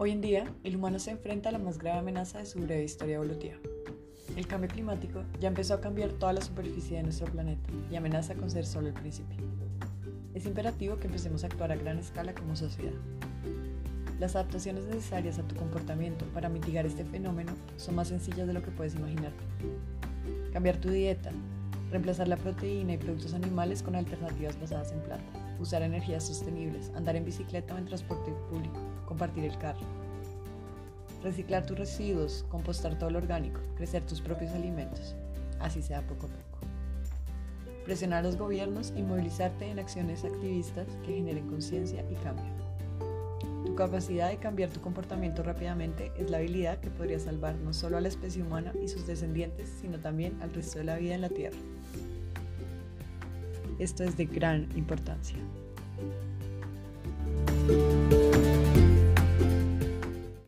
Hoy en día, el humano se enfrenta a la más grave amenaza de su breve historia evolutiva. El cambio climático ya empezó a cambiar toda la superficie de nuestro planeta y amenaza con ser solo el principio. Es imperativo que empecemos a actuar a gran escala como sociedad. Las adaptaciones necesarias a tu comportamiento para mitigar este fenómeno son más sencillas de lo que puedes imaginar. Cambiar tu dieta, reemplazar la proteína y productos animales con alternativas basadas en planta, usar energías sostenibles, andar en bicicleta o en transporte público, compartir el carro. Reciclar tus residuos, compostar todo lo orgánico, crecer tus propios alimentos, así sea poco a poco. Presionar a los gobiernos y movilizarte en acciones activistas que generen conciencia y cambio. Tu capacidad de cambiar tu comportamiento rápidamente es la habilidad que podría salvar no solo a la especie humana y sus descendientes, sino también al resto de la vida en la Tierra. Esto es de gran importancia.